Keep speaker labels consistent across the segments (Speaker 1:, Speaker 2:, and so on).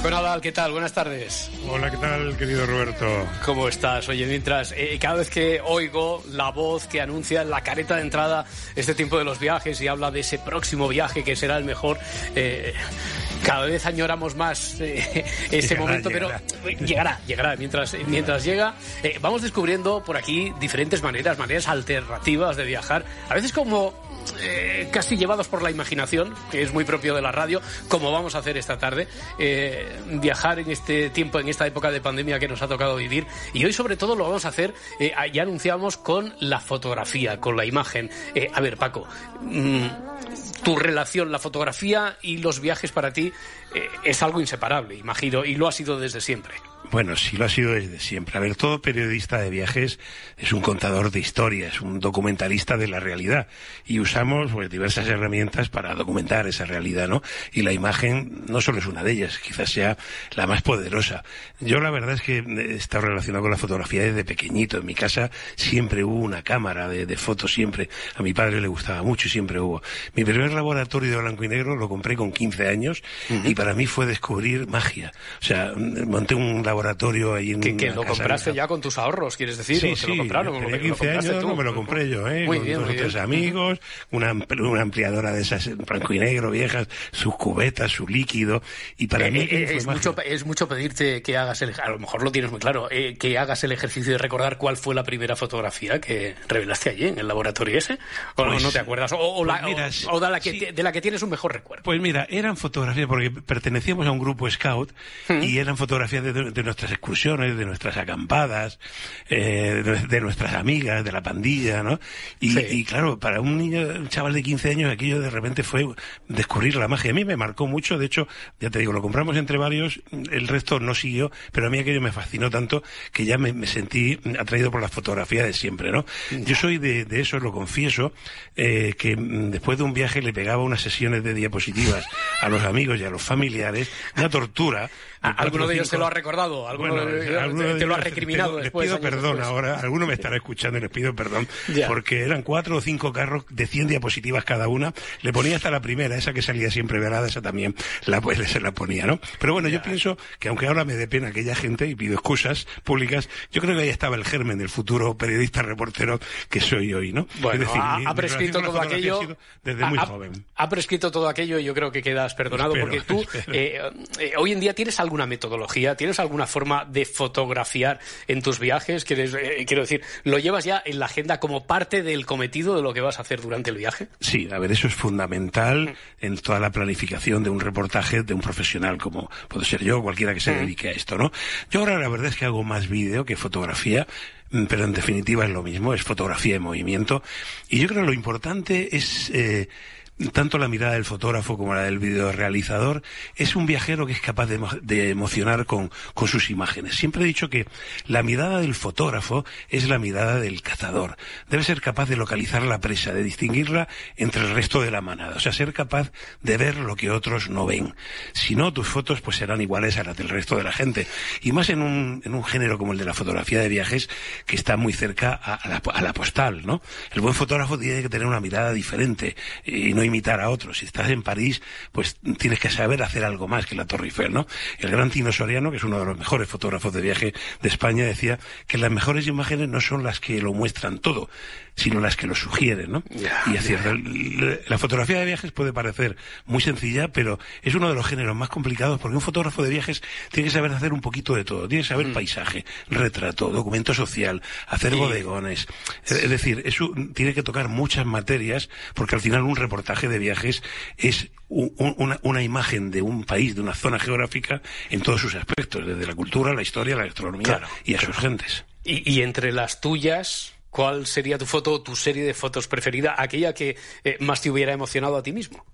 Speaker 1: Paco Nadal, ¿qué tal? Buenas tardes.
Speaker 2: Hola, ¿qué tal, querido Roberto?
Speaker 1: ¿Cómo estás? Oye, mientras eh, cada vez que oigo la voz que anuncia la careta de entrada este tiempo de los viajes y habla de ese próximo viaje que será el mejor, eh, cada vez añoramos más eh, ese
Speaker 2: Llegará,
Speaker 1: momento,
Speaker 2: llegará.
Speaker 1: pero llegará, llegará. Mientras, mientras llega, eh, vamos descubriendo por aquí diferentes maneras, maneras alternativas de viajar, a veces como eh, casi llevados por la imaginación, que es muy propio de la radio, como vamos a hacer esta tarde, eh, viajar en este tiempo, en esta época de pandemia que nos ha tocado vivir. Y hoy sobre todo lo vamos a hacer, eh, ya anunciamos, con la fotografía, con la imagen. A ver, Paco, mm, tu relación, la fotografía y los viajes para ti eh, es algo inseparable, imagino, y lo ha sido desde siempre.
Speaker 2: Bueno, sí lo ha sido desde siempre. A ver, todo periodista de viajes es un contador de historias, es un documentalista de la realidad. Y usamos pues, diversas herramientas para documentar esa realidad, ¿no? Y la imagen no solo es una de ellas, quizás sea la más poderosa. Yo la verdad es que he estado relacionado con la fotografía desde pequeñito. En mi casa siempre hubo una cámara de, de fotos, siempre. A mi padre le gustaba mucho y siempre hubo. Mi primer laboratorio de blanco y negro lo compré con 15 años y para mí fue descubrir magia. O sea, monté un laboratorio ahí en
Speaker 1: Que, lo compraste ya con tus ahorros, quieres decir,
Speaker 2: Sí,
Speaker 1: te
Speaker 2: sí,
Speaker 1: lo compraron.
Speaker 2: tenía
Speaker 1: lo, lo
Speaker 2: 15
Speaker 1: compraste
Speaker 2: años,
Speaker 1: tú.
Speaker 2: no me lo compré yo, ¿eh?
Speaker 1: Muy
Speaker 2: con
Speaker 1: bien,
Speaker 2: dos
Speaker 1: muy
Speaker 2: o tres
Speaker 1: bien.
Speaker 2: amigos, una, ampl- una ampliadora de esas en blanco y negro viejas, sus cubetas, su líquido, y para
Speaker 1: Eh,
Speaker 2: mí
Speaker 1: eh, es, mucho, es mucho pedirte que hagas el, a lo mejor lo tienes muy claro, eh, que hagas el ejercicio de recordar cuál fue la primera fotografía que revelaste allí en el laboratorio ese, o no-
Speaker 2: Pues-
Speaker 1: no te acuerdas, o, o la,
Speaker 2: pues mira,
Speaker 1: o- o de, la que,
Speaker 2: sí.
Speaker 1: de la que tienes un mejor recuerdo.
Speaker 2: Pues mira, eran fotografías, porque pertenecíamos a un grupo scout y eran fotografías de, de nuestras excursiones, de nuestras acampadas, eh, de, de nuestras amigas, de la pandilla, ¿no? Y,
Speaker 1: Sí.
Speaker 2: y claro, para un niño, un chaval de 15 años, aquello de repente fue descubrir la magia. A mí me marcó mucho, de hecho, ya te digo, lo compramos entre varios, el resto no siguió, pero a mí aquello me fascinó tanto que ya me, me sentí atraído por la fotografía de siempre, ¿no? Yo soy de, de eso, lo confieso, eh, que mm, después de un viaje le pegaba unas sesiones de diapositivas a los amigos y a los familiares, una tortura. de
Speaker 1: ¿A-
Speaker 2: cuatro
Speaker 1: ¿Alguno de ellos
Speaker 2: cinco-
Speaker 1: lo ha recordado? ¿Alguno
Speaker 2: Bueno,
Speaker 1: de-
Speaker 2: alguno
Speaker 1: te,
Speaker 2: de
Speaker 1: te lo ha recriminado
Speaker 2: les
Speaker 1: después?
Speaker 2: pido perdón
Speaker 1: después?
Speaker 2: ahora, alguno me estará escuchando y les pido perdón,
Speaker 1: Ya.
Speaker 2: porque eran cuatro o cinco carros de 100 diapositivas cada una, le ponía hasta la primera, esa que salía siempre velada, esa también la, pues, se la ponía, ¿no? Pero bueno, yo pienso que aunque ahora me dé pena aquella gente, y pido excusas públicas, yo creo que ahí estaba el germen del futuro periodista reportero que soy hoy, ¿no?
Speaker 1: Bueno,
Speaker 2: Es decir,
Speaker 1: ha,
Speaker 2: mi-
Speaker 1: ha prescrito todo aquello.
Speaker 2: desde muy
Speaker 1: ha-
Speaker 2: joven.
Speaker 1: Ha prescrito todo aquello y yo creo que quedas perdonado
Speaker 2: Espero,
Speaker 1: porque tú eh, eh, hoy en día tienes alguna metodología, tienes alguna forma de fotografiar en tus viajes. ¿Quieres, eh, quiero decir, ¿lo llevas ya en la agenda como parte del cometido de lo que vas a hacer durante el viaje?
Speaker 2: Sí, a ver, eso es fundamental en toda la planificación de un reportaje de un profesional como puedo ser yo, cualquiera que se dedique a esto, ¿no? Yo ahora la verdad es que hago más vídeo que fotografía, mm, pero en definitiva es lo mismo, es fotografía en movimiento. Y yo creo que lo importante es... eh, tanto la mirada del fotógrafo como la del videorealizador, es un viajero que es capaz de, de emocionar con, sus imágenes. Siempre he dicho que la mirada del fotógrafo es la mirada del cazador. Debe ser capaz de localizar la presa, de distinguirla entre el resto de la manada. O sea, ser capaz de ver lo que otros no ven. Si no, tus fotos pues serán iguales a las del resto de la gente. Y más en un, en un género como el de la fotografía de viajes, que está muy cerca a, a la, a la postal, ¿no? El buen fotógrafo tiene que tener una mirada diferente y no imitar a otros. Si estás en París, pues tienes que saber hacer algo más que la Torre Eiffel, ¿no? El gran Tino Soriano, que es uno de los mejores fotógrafos de viaje de España, decía que las mejores imágenes no son las que lo muestran todo, sino las que lo sugieren, ¿no? Y es cierto, la fotografía de viajes puede parecer muy sencilla, pero es uno de los géneros más complicados porque un fotógrafo de viajes tiene que saber hacer un poquito de todo. Tiene que saber paisaje, retrato, documento social, hacer
Speaker 1: Y-
Speaker 2: bodegones. Es es decir, eso tiene que tocar muchas materias porque al final un reportaje de viajes es una, una imagen de un país, de una zona geográfica en todos sus aspectos, desde la cultura, la historia, la gastronomía
Speaker 1: Claro,
Speaker 2: y a sus gentes.
Speaker 1: Y, y entre las tuyas, ¿cuál sería tu foto o tu serie de fotos preferida? Aquella que eh, más te hubiera emocionado a ti mismo.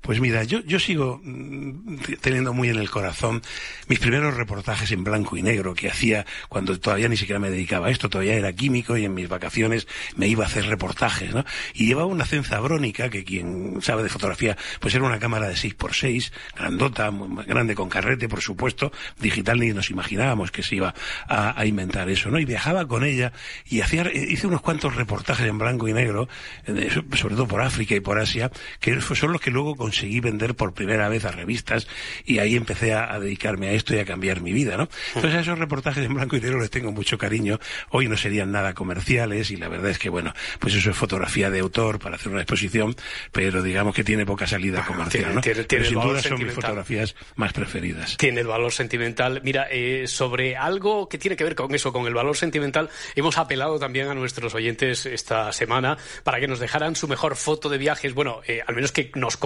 Speaker 2: Pues mira, yo, yo sigo mm, teniendo muy en el corazón mis primeros reportajes en blanco y negro que hacía cuando todavía ni siquiera me dedicaba a esto, todavía era químico y en mis vacaciones me iba a hacer reportajes, ¿no? Y llevaba una cenza brónica que quien sabe de fotografía, pues era una cámara de 6x6, grandota, muy grande con carrete, por supuesto, digital ni nos imaginábamos que se iba a, a inventar eso, ¿no? Y viajaba con ella y hacía, hice unos cuantos reportajes en blanco y negro, eh, sobre todo por África y por Asia, que son los que luego conseguí vender por primera vez a revistas y ahí empecé a, a, dedicarme a esto y a cambiar mi vida, ¿no? Entonces a esos reportajes en blanco y negro les tengo mucho cariño. Hoy no serían nada comerciales y la verdad es que, bueno, pues eso es fotografía de autor para hacer una exposición, pero digamos que tiene poca salida comercial,
Speaker 1: tiene,
Speaker 2: ¿no?
Speaker 1: Tiene, tiene
Speaker 2: pero sin duda son mis fotografías más preferidas.
Speaker 1: Tiene el valor sentimental. Mira, eh, sobre algo que tiene que ver con eso, con el valor sentimental, hemos apelado también a nuestros oyentes esta semana para que nos dejaran su mejor foto de viajes, bueno, eh, al menos que nos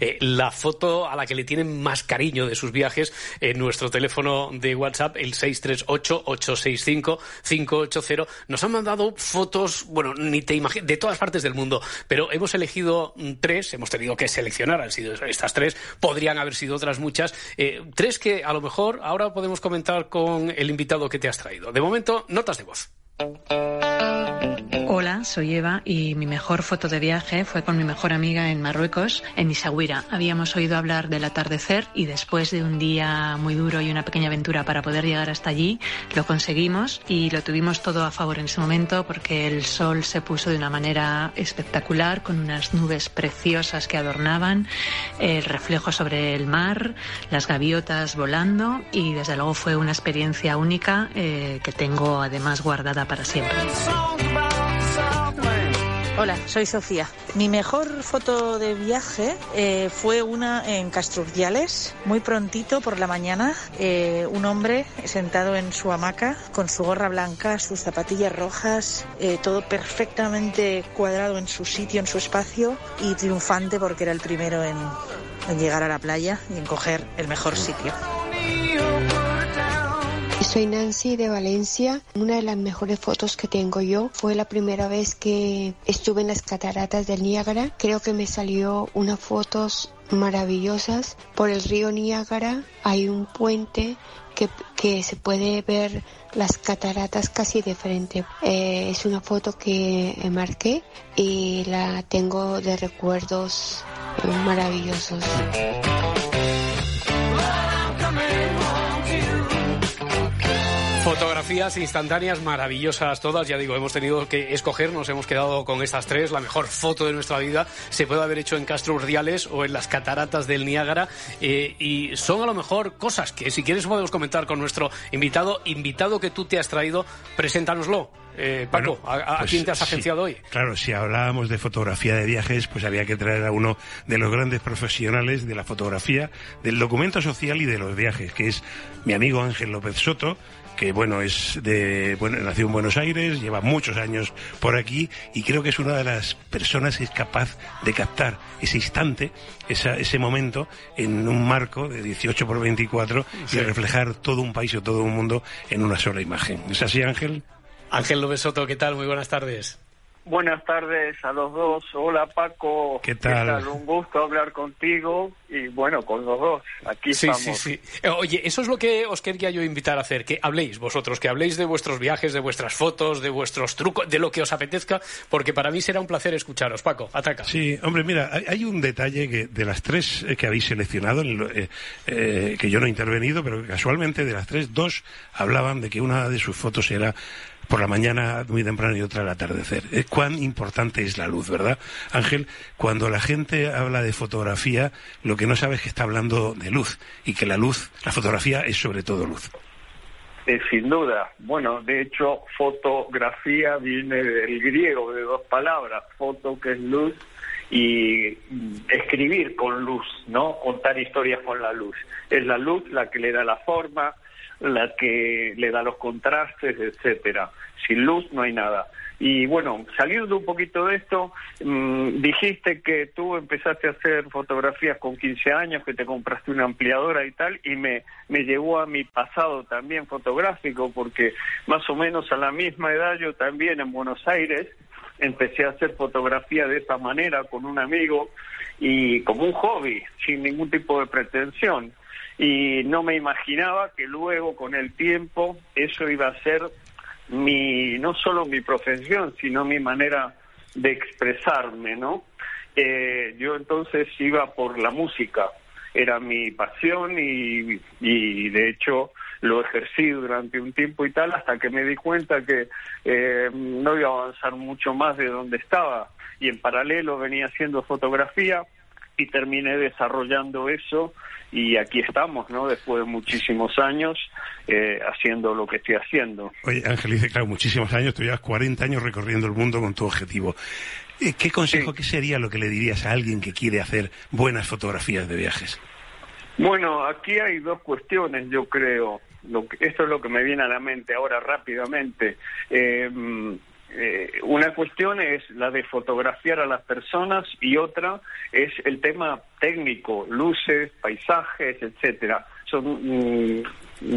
Speaker 1: eh, la foto a la que le tienen más cariño de sus viajes en nuestro teléfono de WhatsApp, el 638-865-580. Nos han mandado fotos, bueno, ni te imaginas, de todas partes del mundo, pero hemos elegido tres, hemos tenido que seleccionar, han sido estas tres, podrían haber sido otras muchas, eh, tres que a lo mejor ahora podemos comentar con el invitado que te has traído. De momento, notas de voz.
Speaker 3: Hola, soy Eva y mi mejor foto de viaje fue con mi mejor amiga en Marruecos, en Isaguira. Habíamos oído hablar del atardecer y después de un día muy duro y una pequeña aventura para poder llegar hasta allí, lo conseguimos y lo tuvimos todo a favor en ese momento porque el sol se puso de una manera espectacular con unas nubes preciosas que adornaban, el reflejo sobre el mar, las gaviotas volando y desde luego fue una experiencia única eh, que tengo además guardada para siempre.
Speaker 4: Hola, soy Sofía. Mi mejor foto de viaje eh, fue una en Castrurdiales, muy prontito por la mañana. Eh, un hombre sentado en su hamaca con su gorra blanca, sus zapatillas rojas, eh, todo perfectamente cuadrado en su sitio, en su espacio y triunfante porque era el primero en, en llegar a la playa y en coger el mejor sitio.
Speaker 5: Soy Nancy de Valencia. Una de las mejores fotos que tengo yo fue la primera vez que estuve en las cataratas del Niágara. Creo que me salió unas fotos maravillosas. Por el río Niágara hay un puente que, que se puede ver las cataratas casi de frente. Eh, es una foto que marqué y la tengo de recuerdos maravillosos.
Speaker 1: Fotografías instantáneas maravillosas todas, ya digo, hemos tenido que escoger, nos hemos quedado con estas tres, la mejor foto de nuestra vida se puede haber hecho en Castro Urdiales o en las cataratas del Niágara. Eh, y son a lo mejor cosas que si quieres podemos comentar con nuestro invitado, invitado que tú te has traído, preséntanoslo. Eh, Paco, bueno, ¿a, a pues, quién te has agenciado
Speaker 2: sí,
Speaker 1: hoy?
Speaker 2: Claro, si hablábamos de fotografía de viajes, pues había que traer a uno de los grandes profesionales de la fotografía, del documento social y de los viajes, que es mi amigo Ángel López Soto, que bueno es de bueno nació en Buenos Aires lleva muchos años por aquí y creo que es una de las personas que es capaz de captar ese instante esa, ese momento en un marco de 18 por 24 sí. y reflejar todo un país o todo un mundo en una sola imagen ¿es así Ángel?
Speaker 1: Ángel López Soto ¿qué tal? muy buenas tardes
Speaker 6: Buenas tardes a los dos. Hola Paco.
Speaker 2: ¿Qué tal?
Speaker 6: ¿Qué tal? Un gusto hablar contigo y bueno, con los dos. Aquí
Speaker 1: sí,
Speaker 6: estamos.
Speaker 1: Sí, sí. Oye, eso es lo que os quería yo invitar a hacer, que habléis vosotros, que habléis de vuestros viajes, de vuestras fotos, de vuestros trucos, de lo que os apetezca, porque para mí será un placer escucharos. Paco, ataca.
Speaker 2: Sí, hombre, mira, hay, un detalle que de las tres que habéis seleccionado, eh, eh, que yo no he intervenido, pero casualmente de las tres, dos hablaban de que una de sus fotos era por la mañana muy temprano y otra al atardecer. Cuán importante es la luz, ¿verdad? Ángel, cuando la gente habla de fotografía, lo que no sabe es que está hablando de luz y que la luz, la fotografía es sobre todo luz.
Speaker 6: Eh, sin duda. Bueno, de hecho, fotografía viene del griego, de dos palabras, foto que es luz y escribir con luz, ¿no? Contar historias con la luz. Es la luz la que le da la forma, la que le da los contrastes, etcétera. Sin luz no hay nada. Y bueno, saliendo un poquito de esto, mm, dijiste que tú empezaste a hacer fotografías con 15 años, que te compraste una ampliadora y tal, y me, me llevó a mi pasado también fotográfico, porque más o menos a la misma edad yo también en Buenos Aires empecé a hacer fotografía de esa manera con un amigo y como un hobby, sin ningún tipo de pretensión. Y no me imaginaba que luego, con el tiempo, eso iba a ser mi, no solo mi profesión, sino mi manera de expresarme, ¿no? Eh, yo entonces iba por la música, era mi pasión y, de hecho lo ejercí durante un tiempo y tal hasta que me di cuenta que eh, no iba a avanzar mucho más de donde estaba y en paralelo venía haciendo fotografía y terminé desarrollando eso y aquí estamos, ¿no? Después de muchísimos años eh, haciendo lo que estoy haciendo.
Speaker 2: Oye, Ángel, dice, claro, muchísimos años, tú llevas 40 años recorriendo el mundo con tu objetivo. Eh, ¿Qué consejo, qué sería lo que le dirías a alguien que quiere hacer buenas fotografías de viajes?
Speaker 6: Bueno, aquí hay dos cuestiones, yo creo. Lo que, esto es lo que me viene a la mente ahora rápidamente. Eh, eh, una cuestión es la de fotografiar a las personas y otra es el tema técnico, luces, paisajes, etcétera. Son mm,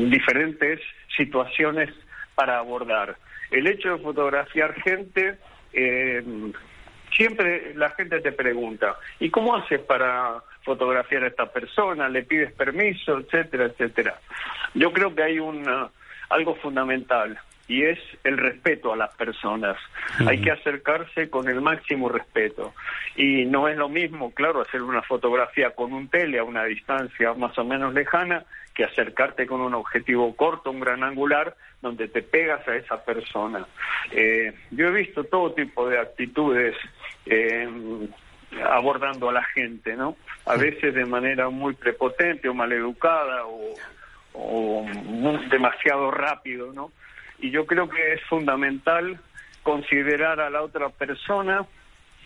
Speaker 6: diferentes situaciones para abordar. El hecho de fotografiar gente, eh, siempre la gente te pregunta, ¿y cómo haces para fotografiar a esta persona? ¿Le pides permiso, etcétera, etcétera? Yo creo que hay un algo fundamental y es el respeto a las personas. Hay que acercarse con el máximo respeto. Y no es lo mismo, claro, hacer una fotografía con un tele a una distancia más o menos lejana que acercarte con un objetivo corto, un gran angular, donde te pegas a esa persona. Eh, yo he visto todo tipo de actitudes. Eh, abordando a la gente, ¿no? A veces de manera muy prepotente o maleducada o, o demasiado rápido, ¿no? Y yo creo que es fundamental considerar a la otra persona,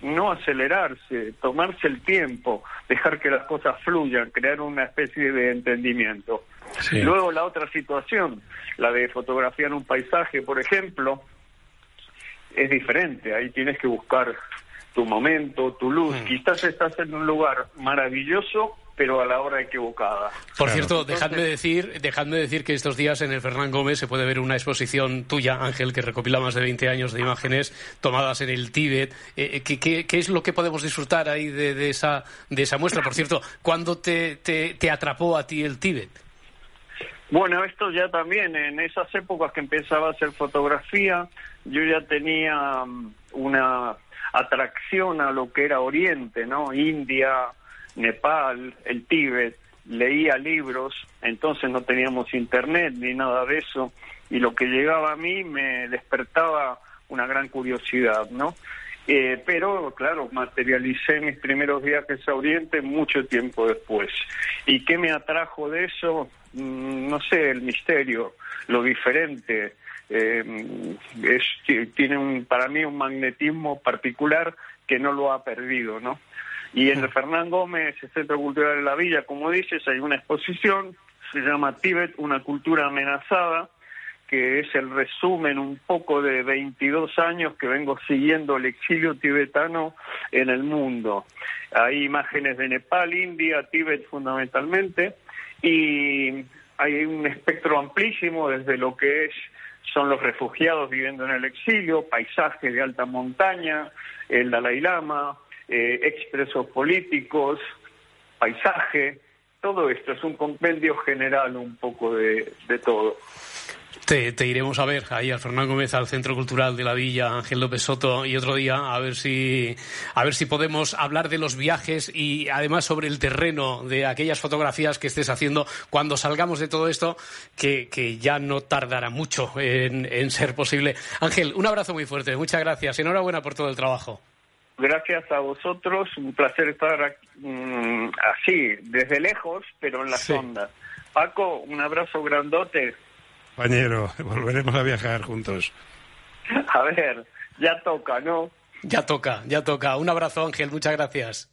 Speaker 6: no acelerarse, tomarse el tiempo, dejar que las cosas fluyan, crear una especie de entendimiento. Luego la otra situación, la de fotografiar un paisaje, por ejemplo, es diferente, ahí tienes que buscar tu momento, tu luz. Mm. Quizás estás en un lugar maravilloso pero a la hora equivocada.
Speaker 1: Por cierto, dejadme decir, dejadme decir que estos días en el Fernán Gómez se puede ver una exposición tuya, Ángel, que recopila más de 20 años de imágenes tomadas en el Tíbet. Eh, eh, ¿qué, es lo que podemos disfrutar ahí de, esa, de esa muestra? Por cierto, ¿cuándo te, te, atrapó a ti el Tíbet?
Speaker 6: Bueno, esto ya también, en esas épocas que empezaba a hacer fotografía, yo ya tenía mm, una atracción a lo que era Oriente, ¿no? India, Nepal, el Tíbet, leía libros, entonces no teníamos internet ni nada de eso, y lo que llegaba a mí me despertaba una gran curiosidad, ¿no? Eh, pero, claro, materialicé mis primeros viajes a Oriente mucho tiempo después. ¿Y qué me atrajo de eso? Mm, no sé, el misterio, lo diferente. Eh, tiene un, para mí un magnetismo particular que no lo ha perdido, ¿no? Y en el Fernán Gómez, el Centro Cultural de la Villa, como dices, hay una exposición, se llama Tíbet, una cultura amenazada, que es el resumen un poco de 22 años que vengo siguiendo el exilio tibetano en el mundo. Hay imágenes de Nepal, India, Tíbet fundamentalmente, y hay un espectro amplísimo desde lo que es son los refugiados viviendo en el exilio, paisajes de alta montaña, el Dalai Lama, eh, expresos políticos, paisaje, todo esto es un compendio general un poco de, todo.
Speaker 1: Te, iremos a ver ahí al Fernando Gómez, al Centro Cultural de la Villa, Ángel López Soto, y otro día a ver si a ver si podemos hablar de los viajes y además sobre el terreno de aquellas fotografías que estés haciendo cuando salgamos de todo esto, que, que ya no tardará mucho en, en ser posible. Ángel, un abrazo muy fuerte, muchas gracias, enhorabuena por todo el trabajo.
Speaker 6: Gracias a vosotros, un placer estar mm, así, desde lejos, pero en las ondas. Paco, un abrazo grandote.
Speaker 2: Compañero, volveremos a viajar juntos.
Speaker 6: A ver, ya toca, ¿no?
Speaker 1: Ya toca, ya toca. Un abrazo, Ángel, muchas gracias.